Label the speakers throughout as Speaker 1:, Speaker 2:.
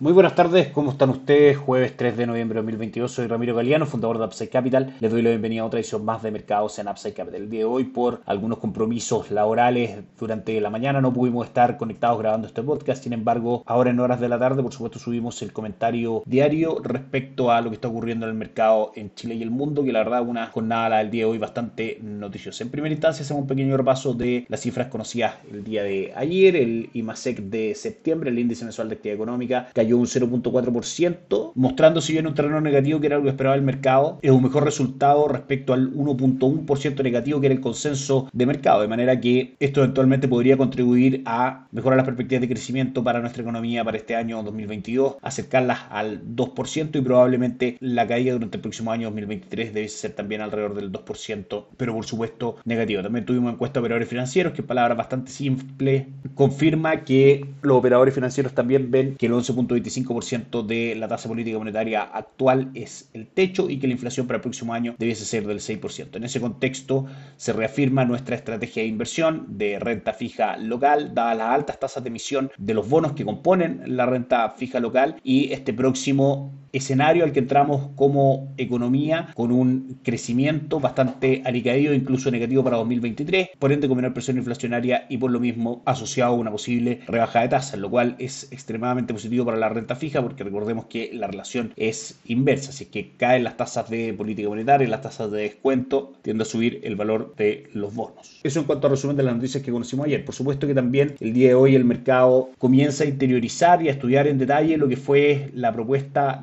Speaker 1: Muy buenas tardes, ¿cómo están ustedes? Jueves 3 de noviembre de 2022, soy Ramiro Galeano, fundador de Upside Capital. Les doy la bienvenida a otra edición más de mercados en Upside Capital. El día de hoy, por algunos compromisos laborales durante la mañana, no pudimos estar conectados grabando este podcast. Sin embargo, ahora en horas de la tarde, por supuesto, subimos el comentario diario respecto a lo que está ocurriendo en el mercado en Chile y el mundo, que la verdad, una jornada del día de hoy bastante noticiosa. En primera instancia, hacemos un pequeño repaso de las cifras conocidas el día de ayer, el IMASEC de septiembre, el índice mensual de actividad económica, un 0.4%, mostrándose ya en un terreno negativo que era lo que esperaba el mercado. Es un mejor resultado respecto al 1.1% negativo que era el consenso de mercado, de manera que esto eventualmente podría contribuir a mejorar las perspectivas de crecimiento para nuestra economía para este año 2022, acercarlas al 2% y probablemente la caída durante el próximo año 2023 debe ser también alrededor del 2%, pero por supuesto negativo. También tuvimos encuesta de operadores financieros, que es palabra bastante simple, confirma que los operadores financieros también ven que el 11.1 0,25% de la tasa política monetaria actual es el techo y que la inflación para el próximo año debiese ser del 6%. En ese contexto se reafirma nuestra estrategia de inversión de renta fija local, dadas las altas tasas de emisión de los bonos que componen la renta fija local y este próximo escenario al que entramos como economía con un crecimiento bastante alicaído, incluso negativo para 2023, por ende con menor presión inflacionaria y por lo mismo asociado a una posible rebaja de tasas, lo cual es extremadamente positivo para la renta fija porque recordemos que la relación es inversa, es que caen las tasas de política monetaria, las tasas de descuento, tiende a subir el valor de los bonos. Eso en cuanto a resumen de las noticias que conocimos ayer. Por supuesto que también el día de hoy el mercado comienza a interiorizar y a estudiar en detalle lo que fue la propuesta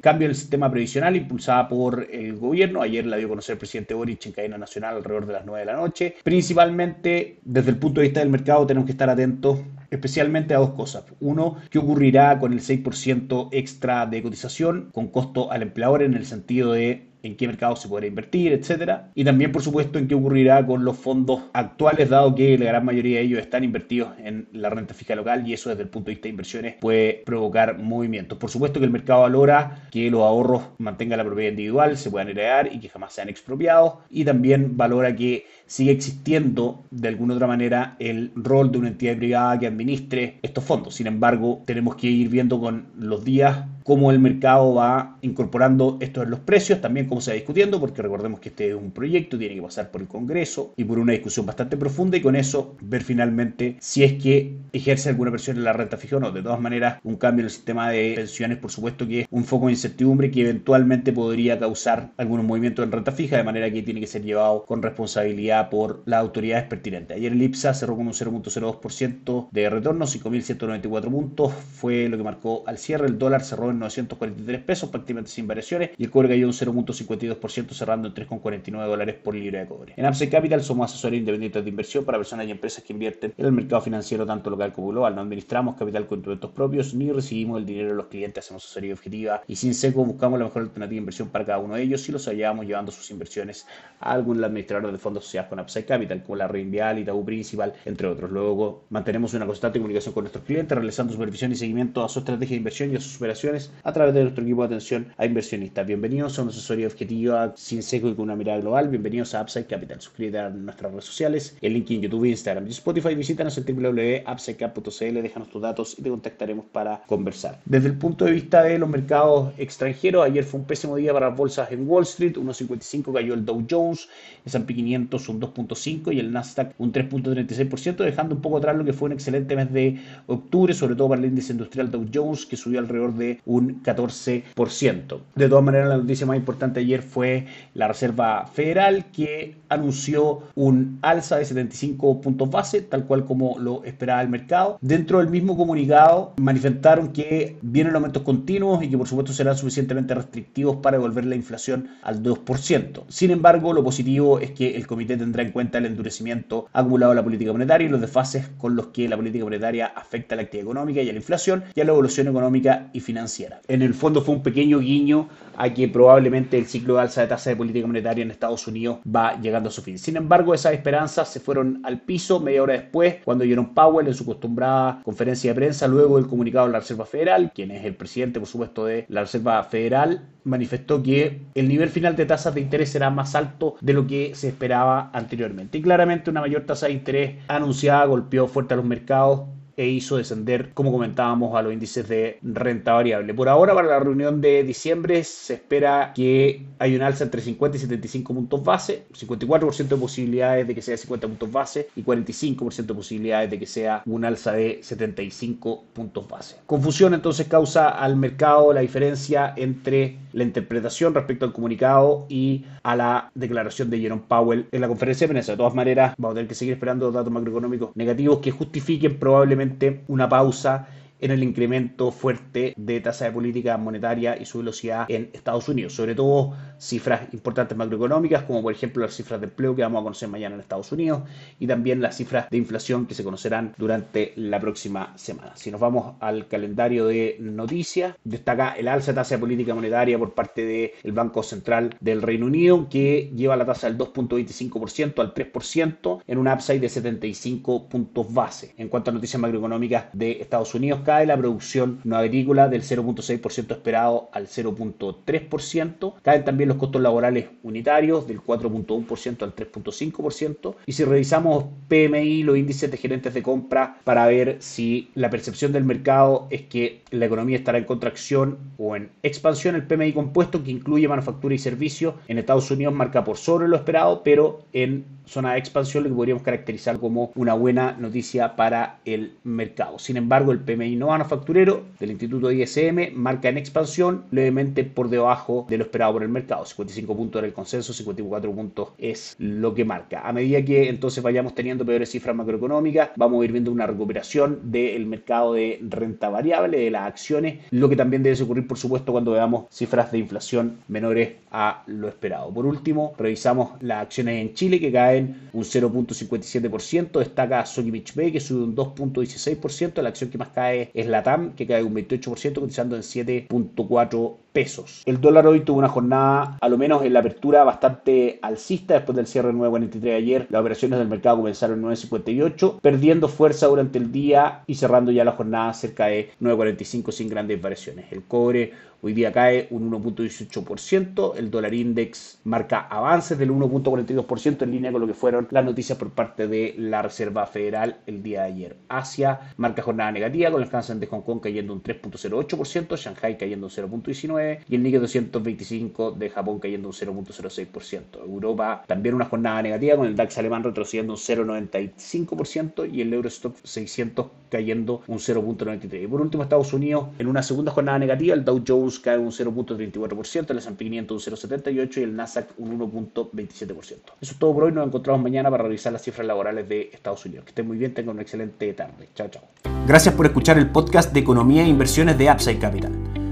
Speaker 1: cambio del sistema previsional impulsada por el gobierno. Ayer la dio a conocer el presidente Boric en cadena nacional alrededor de las 9 de la noche. Principalmente desde el punto de vista del mercado tenemos que estar atentos especialmente a dos cosas. Uno, qué ocurrirá con el 6% extra de cotización con costo al empleador en el sentido de en qué mercado se podrá invertir, etcétera. Y también, por supuesto, en qué ocurrirá con los fondos actuales, dado que la gran mayoría de ellos están invertidos en la renta fija local y eso desde el punto de vista de inversiones puede provocar movimientos. Por supuesto que el mercado valora que los ahorros mantengan la propiedad individual, se puedan heredar y que jamás sean expropiados. Y también valora que sigue existiendo de alguna otra manera el rol de una entidad privada que administre estos fondos. Sin embargo, tenemos que ir viendo con los días cómo el mercado va incorporando esto en los precios, también cómo se va discutiendo, porque recordemos que este es un proyecto, tiene que pasar por el Congreso y por una discusión bastante profunda y con eso ver finalmente si es que ejerce alguna presión en la renta fija o no. De todas maneras, un cambio en el sistema de pensiones, por supuesto que es un foco de incertidumbre que eventualmente podría causar algunos movimientos en renta fija, de manera que tiene que ser llevado con responsabilidad por las autoridades pertinentes. Ayer el IPSA cerró con un 0.02% de retorno, 5.194 puntos, fue lo que marcó al cierre. El dólar cerró en 943 pesos, prácticamente sin variaciones, y el cobre cayó un 0.52%, cerrando en 3,49 dólares por libra de cobre. En Upside Capital somos asesores independientes de inversión para personas y empresas que invierten en el mercado financiero tanto local como global. No administramos capital con instrumentos propios ni recibimos el dinero de los clientes, hacemos asesoría objetiva y sin seco buscamos la mejor alternativa de inversión para cada uno de ellos y los hallábamos llevando sus inversiones a algún administrador de fondos asociados con Upside Capital, como la Reinvial y Tabú Principal, entre otros. Luego mantenemos una constante comunicación con nuestros clientes, realizando supervisión y seguimiento a su estrategia de inversión y a sus operaciones a través de nuestro equipo de atención a inversionistas. Bienvenidos a una asesoría objetiva sin seco y con una mirada global. Bienvenidos a Upside Capital. Suscríbete a nuestras redes sociales, el link en YouTube, Instagram y Spotify. Visítanos en www.upsidecap.cl, déjanos tus datos y te contactaremos para conversar. Desde el punto de vista de los mercados extranjeros, ayer fue un pésimo día para las bolsas en Wall Street. 1.55 cayó el Dow Jones, el S&P 500 un 2.5 y el Nasdaq un 3.36%, dejando un poco atrás lo que fue un excelente mes de octubre, sobre todo para el índice industrial Dow Jones, que subió alrededor de un 14%. De todas maneras, la noticia más importante ayer fue la Reserva Federal que anunció un alza de 75 puntos base, tal cual como lo esperaba el mercado. Dentro del mismo comunicado manifestaron que vienen aumentos continuos y que por supuesto serán suficientemente restrictivos para devolver la inflación al 2%. Sin embargo, lo positivo es que el comité tendrá en cuenta el endurecimiento acumulado a la política monetaria y los desfases con los que la política monetaria afecta a la actividad económica y a la inflación y a la evolución económica y financiera En el fondo fue un pequeño guiño a que probablemente el ciclo de alza de tasa de política monetaria en Estados Unidos va llegando a su fin. Sin embargo, esas esperanzas se fueron al piso media hora después, cuando Jerome Powell, en su acostumbrada conferencia de prensa, luego del comunicado de la Reserva Federal, quien es el presidente, por supuesto, de la Reserva Federal, manifestó que el nivel final de tasas de interés será más alto de lo que se esperaba anteriormente. Y claramente una mayor tasa de interés anunciada golpeó fuerte a los mercados e hizo descender, como comentábamos, a los índices de renta variable. Por ahora, para la reunión de diciembre, se espera que haya un alza entre 50 y 75 puntos base, 54% de posibilidades de que sea 50 puntos base y 45% de posibilidades de que sea un alza de 75 puntos base. Confusión entonces causa al mercado la diferencia entre la interpretación respecto al comunicado y a la declaración de Jerome Powell en la conferencia de prensa. De todas maneras, vamos a tener que seguir esperando datos macroeconómicos negativos que justifiquen probablemente una pausa en el incremento fuerte de tasa de política monetaria y su velocidad en Estados Unidos. Sobre todo cifras importantes macroeconómicas, como por ejemplo las cifras de empleo que vamos a conocer mañana en Estados Unidos y también las cifras de inflación que se conocerán durante la próxima semana. Si nos vamos al calendario de noticias, destaca el alza de tasa de política monetaria por parte del Banco Central del Reino Unido, que lleva la tasa del 2.25% al 3% en un upside de 75 puntos base. En cuanto a noticias macroeconómicas de Estados Unidos, cae la producción no agrícola del 0.6% esperado al 0.3%. Caen también los costos laborales unitarios del 4.1% al 3.5%. Y si revisamos PMI, los índices de gerentes de compra, para ver si la percepción del mercado es que la economía estará en contracción o en expansión, el PMI compuesto, que incluye manufactura y servicios, en Estados Unidos marca por sobre lo esperado, pero en zona de expansión, lo que podríamos caracterizar como una buena noticia para el mercado. Sin embargo, el PMI no manufacturero del Instituto ISM marca en expansión levemente por debajo de lo esperado por el mercado. 55 puntos era el consenso, 54 puntos es lo que marca. A medida que entonces vayamos teniendo peores cifras macroeconómicas, vamos a ir viendo una recuperación del mercado de renta variable, de las acciones, lo que también debe ocurrir, por supuesto, cuando veamos cifras de inflación menores a lo esperado. Por último, revisamos las acciones en Chile que caen un 0.57%, destaca Beach Bay que sube un 2.16%, la acción que más cae es la TAM que cae un 28% cotizando en 7.4 El dólar hoy tuvo una jornada, a lo menos en la apertura, bastante alcista después del cierre 9.43 de ayer. Las operaciones del mercado comenzaron en 9.58, perdiendo fuerza durante el día y cerrando ya la jornada cerca de 9.45 sin grandes variaciones. El cobre Hoy día cae un 1.18%, el dólar index marca avances del 1.42% en línea con lo que fueron las noticias por parte de la Reserva Federal el día de ayer. Asia marca jornada negativa con el Hansen de Hong Kong cayendo un 3.08%, Shanghai cayendo un 0.19% y el Nikkei 225 de Japón cayendo un 0.06%. Europa también una jornada negativa con el DAX alemán retrocediendo un 0.95% y el Eurostock 600 cayendo un 0.93%. Y por último Estados Unidos en una segunda jornada negativa, el Dow Jones cae un 0.34%, el S&P 500 un 0.78% y el Nasdaq un 1.27%. Eso es todo por hoy, nos encontramos mañana para revisar las cifras laborales de Estados Unidos. Que estén muy bien, tengan una excelente tarde. Chao, chao.
Speaker 2: Gracias por escuchar el podcast de Economía e Inversiones de Upside Capital.